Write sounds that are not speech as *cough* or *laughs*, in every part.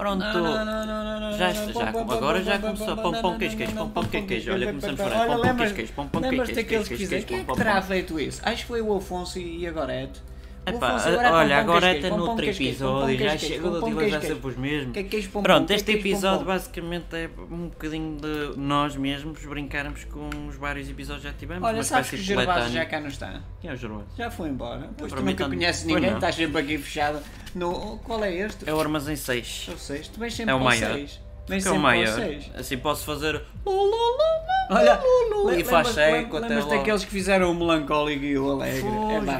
Pronto. Já, já, agora já começou. Pão, pão, queijo, queijo, pão, pão, queijo, queijo. Olha, começamos por aí. Pão, pão, queijo, queijo, pão, pão, queijo, queijo, queijo, Quem é que e é queijo, queijo, queijo, queijo, queijo, queijo. queijo, pão, Pronto, pão, este que é queijo, pão, episódio pão. basicamente é um bocadinho de nós mesmos brincarmos com os vários episódios que já tivemos. Olha, sabes que o de Gervásio já cá não está? Quem é o Gervásio? Já foi embora. Pois tu nunca conheces ninguém, estás sempre aqui fechado. No... Qual é este? É o Armazém 6. É o 6. Tu vens sempre É o maior. 6. Vens Que é o sempre maior. para o 6. Assim posso fazer. Olha, E faz até lembras logo. daqueles que fizeram o melancólico e o alegre? Os É pá,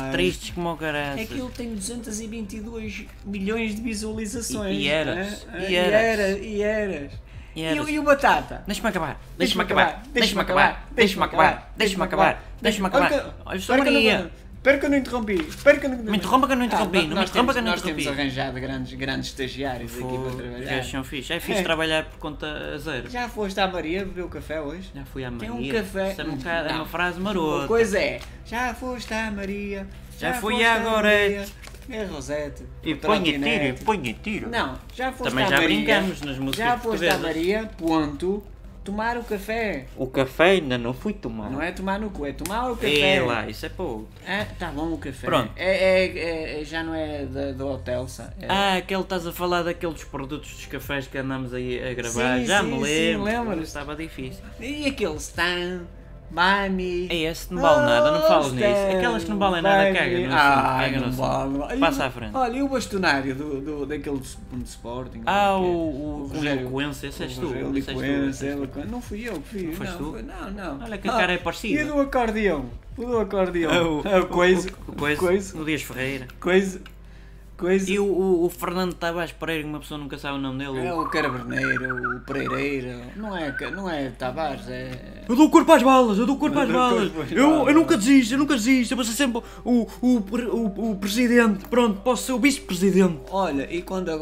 foi tristes como o caralho. Aquilo tem 222 milhões de visualizações. E- e eras, é? e eras. E eras. E E, eras. o- e o Batata? Deixa-me acabar, Deixa-me acabar, deixa-me acabar, deixa-me acabar, deixa-me acabar, deixa-me acabar. Olha, eu Maria. Espera que eu não interrompi. Espera que eu não Me interrompa que eu não interrompi, Ah, não me interrompa temos- que eu não Nós temos interrompi. arranjado grandes, grandes estagiários aqui para trabalhar. gajos são fixe. É fixe É. trabalhar por conta zero. Já foste à Maria beber o café hoje? Já fui à Tem Maria. um café. Isso é, um bocado- é uma frase Uma marota. coisa é, já foste à Maria. Já fui foste à. Maria. É Rosete. E ponha tiro, ponha tiro. Não, já foste Também à já Maria. brincamos nas músicas Já foste à. Maria, ponto, tomar o café. O café ainda não fui tomar. Não é tomar no cu, é tomar o café. É lá, isso é para outro. Ah, tá bom o café. Pronto. É, é- é- já não é da- do hotel, é. Ah, aquele estás a falar daqueles produtos dos cafés que andamos aí a gravar. Sim, já sim, me sim, lembro. Estava difícil. E aquele Stan, Mami. É esse, não vale nada, não fales Oh, nisso. Aquelas que não valem nada, caga no Ah, caga no vale. Passa o- à frente. Olha, e o bastonário do, do, daquele de, de Sporting? Ah, o, o, o, o Eloquência, esse és o tu. Tu, tu. Eloquense. Não fui eu que fiz. Foste não, tu? foi- não, não. Olha que cara é parecida. E do acordeão? O do acordeão. Ah, o, É o coisa. o, o, coisa, Coisa. o Dias Ferreira. Coisa. Coisa. E o, o, o Fernando Tavares Pereira, que uma pessoa nunca sabe o nome dele. É o Caraberneiro, o Pereireiro. Não é, não é Tavares, é. Eu dou corpo às balas, eu dou corpo às balas. corpo às Eu, balas. eu nunca desisto, eu nunca desisto. Eu vou ser sempre o, o, o, o presidente. Pronto, posso ser o vice-presidente. Olha, e quando a, a,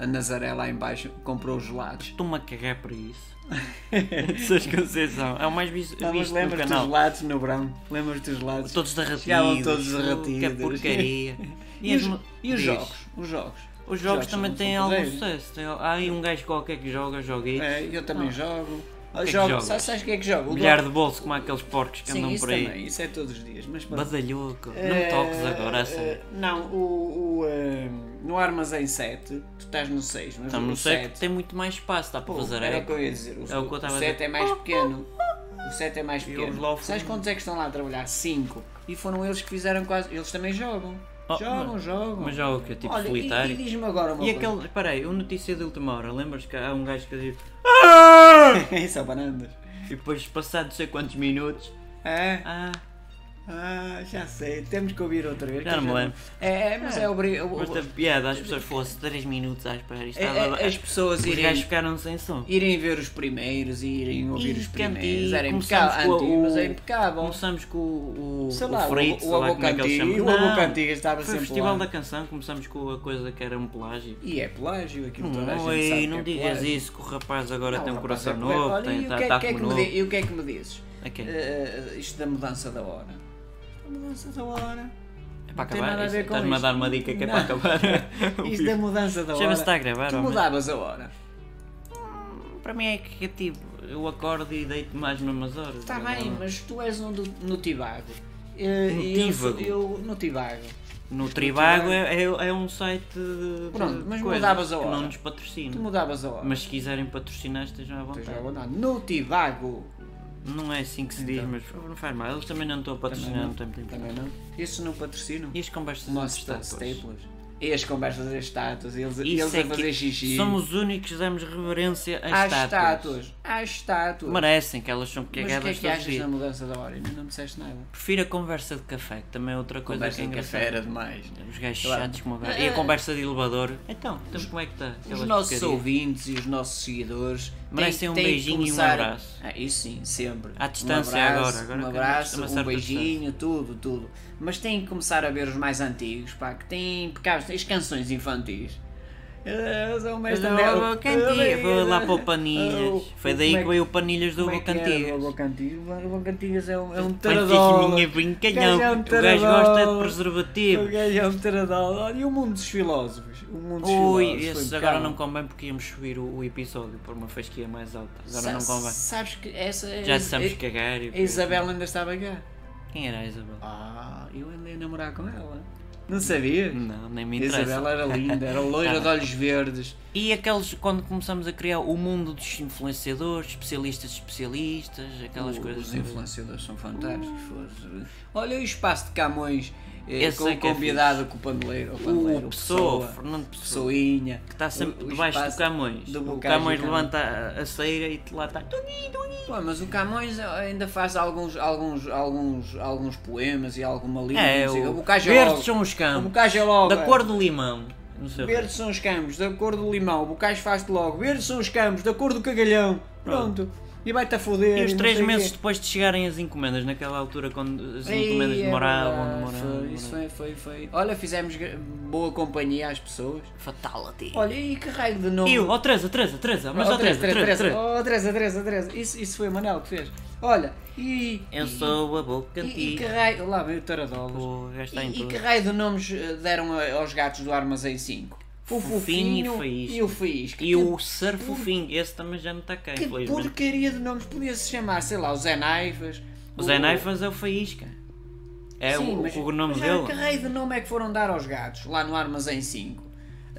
a- a Nazaré lá em baixo comprou os gelados? Estou-me a cagar para isso. *laughs* Essas Conceição. É o mais visto, Não, mas lembras dos gelados no verão? Lembras dos gelados? Todos derretidos. Chegavam todos Que derretidos. porcaria. *laughs* E os, mo- e os jogos? Os jogos? Os jogos também têm algum sucesso. Tem- Há aí um gajo qualquer que joga, joga isso. É, eu também jogo. que é que jogo sabes, sabes o que é que jogo? O Bilhar do- de bolso como aqueles porcos que Sim, andam por aí. também, isso é todos os dias. Mas. Badalhoco. Não me Eh, toques agora, sério. Não, o, o, eh, no armazém 7, tu estás no 6, mas o não sei 7, que tem muito mais espaço, dá para pô, fazer era o que eu ia dizer. O, É o que eu a 7 é mais pequeno. O 7 é mais E pequeno. Sabes quantos é que estão lá a trabalhar? 5. E foram eles que fizeram quase. Eles também jogam. Oh, jogam, mas- jogam. Mas joga o quê? Tipo Olha, e- solitário? E, diz-me agora uma E coisa. aquele, espera aí, o notícia de última hora, lembras que há um gajo que diz *laughs* Isso é banandas. e depois passado não sei quantos minutos, É? ah, Ah, já sei. Temos que ouvir outra vez. Já não me lembro. É, é, mas é, obrigado. mas teve piada, as pessoas fossem 3 minutos à espera, isto É, é, as pessoas os irem, gajos ficaram sem som. irem ver os primeiros e irem ouvir E os primeiros. Era impecável. Antigo, mas é o- impecável. Começamos com o, o, Sei o lá, Fritz, o, sei o é que ele Cantigas. chama. O Avô Não, Cantigas estava Foi o sempre festival da canção, começamos com a coisa que era um plágio. E é plágio, aquilo toda a gente Oi, sabe não é digas isso, que o rapaz agora Não, tem um coração é novo, tem, e o tá, que é- tá que é me novo. di- E o que é que me dizes? Ok. Eh, isto da mudança da hora. Mudança da hora. É para não tem acabar, ver com estás-me a dar uma dica que é Não. para acabar. *laughs* Isto da mudança da hora. Chama-se está a gravar, Tu mudavas a hora. Para mim é criativo. Eu acordo e deito mais mesmas horas. Está Tá bem, não- mas tu és um do, no Tibago. Eh, No e eu? Eu, no Tibago. No Tribago é, é, é um site de Pronto, mas coisas mudavas a que hora. não nos patrocina. Tu mudavas a hora. Mas se quiserem patrocinar estejam à vontade. à vontade. No Tibago. Não é assim que se diz, Então. mas não faz mal. Eles também não estão a patrocinar, não tem muito Também não. Esses não patrocinam. E as conversas entre sta- estátuas? staples. E as conversas das estátuas. Eles, eles é a fazer xixi. Somos os únicos que damos reverência às, às estátuas. estátuas. Às estátuas. Merecem, que elas são Mas o que é cagadas que os achas da mudança da hora? Ainda não disseste nada. Prefiro a conversa de café, que também é outra coisa Conversa que é de engraçada. café era demais. Os gajos Claro. chatos como agora. E a conversa de elevador. Então, então como é que está? Os nossos porcarias. ouvintes e os nossos seguidores Merecem um beijinho e um começar- abraço. Ah, isso sim, sempre. À distância um abraço, agora, agora um abraço, um beijinho, tudo, tudo. Mas têm que começar a ver os mais antigos, pá, que têm têm as canções infantis. Eu sou o mestre eu Anel. vou vou lá para o Panilhas. Foi daí é que veio o Panilhas do como é Cantigas. O Vou Cantigas, é um, é um Pantinha taradola. brincalhão. O gajo é um O gajo gosta de taradola. O preservativos. gajo é um taradola. Olha, e o mundo dos filósofos? O mundo dos Ui, filósofos. esse agora não convém porque íamos subir o, o episódio por uma fasquia mais alta. Agora não Sa- convém. Sabes que essa é. Já sabemos a, cagar. a? Isabel ainda estava cá. Quem era a Isabel? Ah, eu andei a namorar com ela. Não sabias? Não, nem me A interessa. Isabel era linda, era loira Tá de olhos verdes. E aqueles, quando começamos a criar o mundo dos influenciadores, especialistas especialistas, aquelas O- coisas. Os influenciadores são fantásticos. fosse. Olha o espaço de Camões Esse com é o que é convidado com o paneleiro. O, paneleiro, O Pessoa, Fernando Pessoa, Pessoinha. que está sempre o- o debaixo do Camões. do o Camões levanta a, a ceira e lá está. Pô, mas o Camões ainda faz alguns, alguns, alguns, alguns poemas e alguma língua. É, o, o é verdes logo. são os O campos, é logo. da é. cor do limão. O. Verdes são os campos, da cor do limão. O Bocage faz-te logo. Verdes são os campos, da cor do cagalhão. Pronto. E vai-te a foder. E os não três sei o meses quê. depois de chegarem as encomendas, naquela altura quando as Ei, encomendas é demoravam, demoravam. foi, Isso foi, foi, foi. Olha, fizemos boa companhia às pessoas. Fatality. Olha, e que raio de nome. E eu, ó Teresa, Teresa, Teresa, mas Oh, ó Teresa, Teresa, Teresa. Oh, Teresa, Teresa, Teresa. Isso, isso foi o Manel que fez. Olha, e. Eu e- sou a boca E, e que raio. Lá veio o Taradolas. Pô, já está em E, e tudo. que raio de nomes eh, deram aos gatos do Armazém 5? O Fofinho e Fofinho e o Faísca. E o Surf Fofinho, esse também já não está cá, Que infelizmente. porcaria de nomes podia-se chamar, sei lá, o Zé Naifas. O Zé Naifas é o Faísca. É Sim, o, mas- o nome mas, dele. Que raio de nome é que foram dar aos gatos lá no Armazém 5?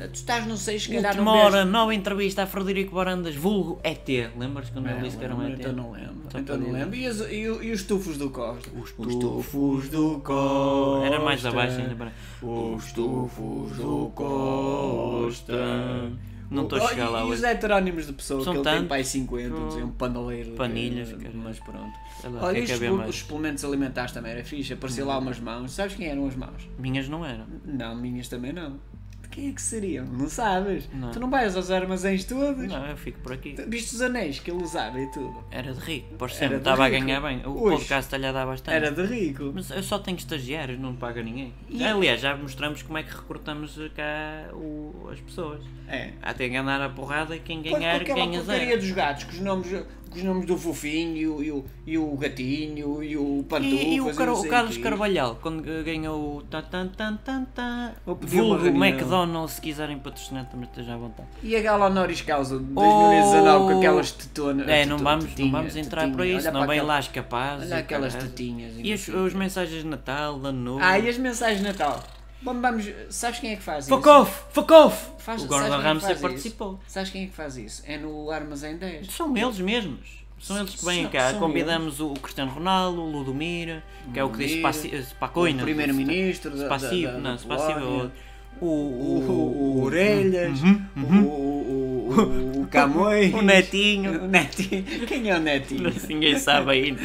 Eh, Tu estás no 6, se calhar Última não hora, nova entrevista a Frederico Barandas, vulgo ET. Lembras quando ele Não, disse que era um ET? Então não lembro. Então para não dizer. lembro. E os, e, e os tufos do Costa? Os tufos do Costa. Era mais abaixo ainda. para- Os tufos do Costa. Não estou a chegar lá E os hoje. heterónimos de pessoa, São que ele tem tantos. pai 50, Hum. dizia um panaleiro. Panilhas, que- cara. mas pronto. Lá, Olha, que é que os, os suplementos alimentares também era fixe, aparecia lá umas mãos. Sabes quem eram as mãos? Minhas não eram. Não, minhas também não. Quem é que seriam? Não sabes? Não. Tu não vais aos armazéns todos? Não, eu fico por aqui. Viste os anéis que ele usava e tudo? Era de rico, por sempre. Estava a ganhar bem. O Ui. podcast lhe dá bastante. Era de rico. Mas eu só tenho estagiários, não paga ninguém. E- Aliás, já mostramos como é que recrutamos cá o- as pessoas. É. Há de ganhar a porrada e quem ganhar ganha porcaria zero. dos gatos, com os nomes, com os nomes do fofinho e o, e o, gatinho e o pantufas E, e o, Car- não o Carlos quê. Carvalhal, quando ganhou o tan tan tan tan tan, vulgo. McDonald's, se quiserem patrocinar também esteja à vontade. E a gala honoris causa de 2019 com aquelas tetonas. É, não vamos, não tetinha, vamos entrar tetinha. por isso, não vem aquela- lá as capazes. Olha aquelas tetinhas. E os, os mensagens de Natal, Ano Novo. Ah, e as mensagens de Natal? Vamos, vamos, sabes quem é que faz Fuck isso? off! Fuck off! Faz- o Gordon é que Ramsay participou. Sabes quem é que faz isso? É no Armazém 10. São eles mesmos. São eles que vêm São- cá. são Convidamos o Cristiano Ronaldo, o Ludomir, que é o que Spaci- Spacoina. o primeiro-ministro da- Spassivo, da- da- não, Spassivo é. O, O, o, o, o Orelhas, Uhum, o, o, o, o Camões, *laughs* o Netinho. o Netinho. Quem é o Netinho? Ninguém sabe ainda.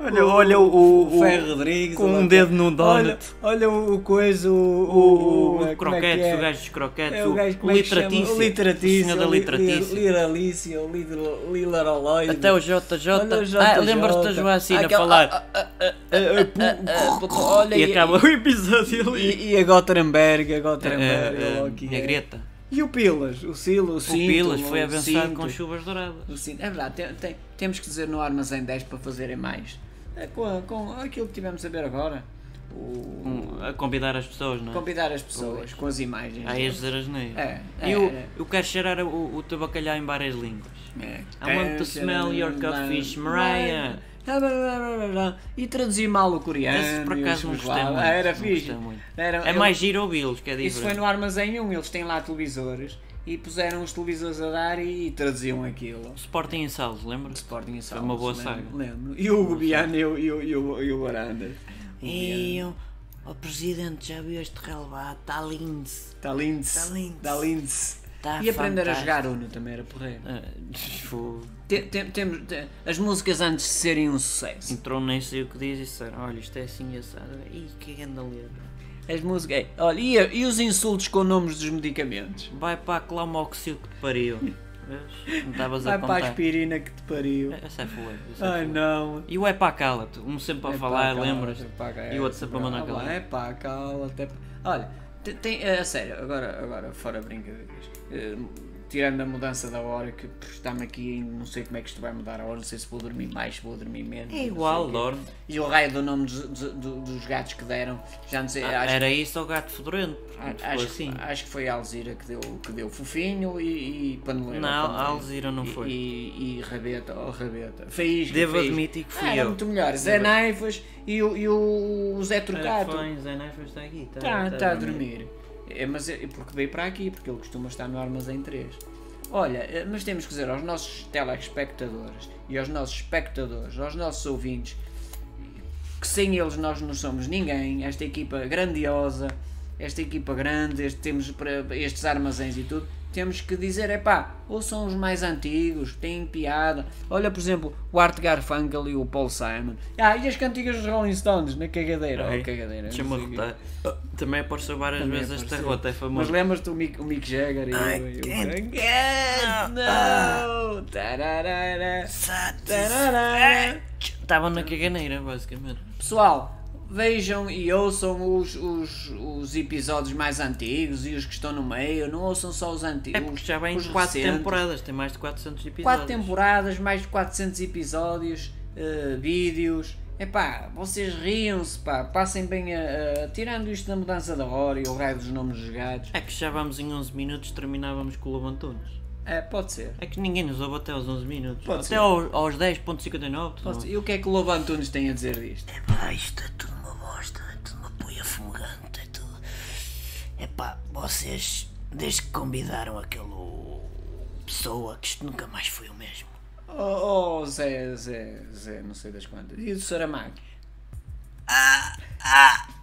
Olha, olha o, o Ferro Rodrigues. com um olha- dedo num Olha, donut. olha o, o coisa, o, O, o, o, como é croquetes, é? o gajo dos croquetes, É o gajo, o, é. O litratício. O da o li- litratício. li- Liralício, o. Até o JJ. Olha o Ah, lembras-te da Joacina falar. Olha, E acaba o episódio ali. E, a Gotterenberg, a Gotterenberg, É, é, a é. Greta. E o Pilas, o Silo, o O Cinto. Pilas foi o Cinto. com chuvas douradas. O cinto. É verdade, tem- tem- temos que dizer no Armazém 10 para fazerem mais. É com, com aquilo que tivemos a ver agora. O, a convidar as pessoas, não é? convidar as pessoas com as imagens. A és dizer as neiras. É, E é, eu, é. eu quero cheirar o, o teu bacalhau em várias línguas. É. I want to smell your codfish, Mariah. E traduzir mal o coreano. Esse por e acaso não gostei muito. Era fixe. muito. Era- É eu- mais giro ouvi-los, que é Isso foi no Armazém 1, eles têm lá televisores e puseram os televisores a dar e, traduziam aquilo. Sporting em Salos, lembra-se? Sporting e Salles, uma boa lembro, saga. Lembro. E o Gubiano e o, e o, e o, e o Barandas. E o, o presidente já viu este relevado, está lindo. Está lindo. Tá lindo. Está lindo. Tá e aprender a fantástico. jogar Uno também era porreiro. Fô, Tem- tem- tem- as músicas antes de serem um sucesso. Entrou nem sei o que diz e disseram, olha isto é assim assado. Ih, que grande letra. As músicas. é, Olha, e, a- e os insultos com nomes dos medicamentos? Vai para a clamoxil que te pariu. Não estavas a Vai para a aspirina que te pariu. Essa é fuleiro. essa é Ai não. E o é para cala-te, um sempre a É falar, lembras? é E o outro sempre a mandar é, calar. É pá, cala-te. é. Olha, Tem, a sério, agora, agora fora brincadeiras. Tirando a mudança da hora, que está-me aqui, não sei como é que isto vai mudar a hora, não sei se vou dormir mais, se vou dormir menos. É igual, dorme. E o raio do nome dos, dos- do- dos gatos que deram, já não sei, Ah, Era isso ou gato fedorento? acho, assim. acho que foi a Alzira que deu, que deu fofinho e, e paneleiro. Não, paneleiro. a Alzira não E- foi. E, e rabeta, oh rabeta. Faísca, Devo admitir que fui Ah, era eu. muito melhor. Zé Naifas e o, e o Zé. Parafões, Zé Neves está aqui. Está tá a dormir. É, mas é porque veio para aqui, porque ele costuma estar no Armazém 3. Olha, eh, mas temos que dizer aos nossos telespectadores e aos nossos espectadores, aos nossos ouvintes, que sem eles nós não somos ninguém. Esta equipa grandiosa, esta equipa grande, este, temos para estes armazéns e tudo. Temos que dizer, é pá, ou são os mais antigos, têm piada. Olha, por exemplo, o Art Garfunkel e o Paul Simon. Ah, e as cantigas dos Rolling Stones na cagadeira. Ai, Oh, cagadeira. Quê. rotar. Também apareceu várias Também vezes esta apareceu. rota, é Mas famoso. lembras-te o Mick, o Mick Jagger e I o- can't Can't, no! Tararara, tararara. Estavam na caganeira, basicamente. Pessoal, vejam e ouçam os, os, os episódios mais antigos e os que estão no meio, não ouçam só os antigos. É porque já vem os 4 recentes. temporadas, tem mais de 400 episódios. 4 temporadas, mais de 400 episódios, eh, vídeos. Epá, vocês riam-se, pá, passem bem a, a- Tirando isto da mudança da hora e o raio dos nomes dos gatos. É que já vamos em 11 minutos, terminávamos com o Lobantunes. É, pode ser. É que ninguém nos ouve até aos 11 minutos. Pode até ser. aos, aos 10.59. tu Pode não- ser. E o que é que o Lobo Antunes tem a dizer disto? Epá, isto é tudo Epá, vocês, desde que convidaram aquele pessoa, que isto nunca mais foi o mesmo. Oh, oh Zé, Zé, Zé, não sei das quantas. E o Saramago? Ah, ah!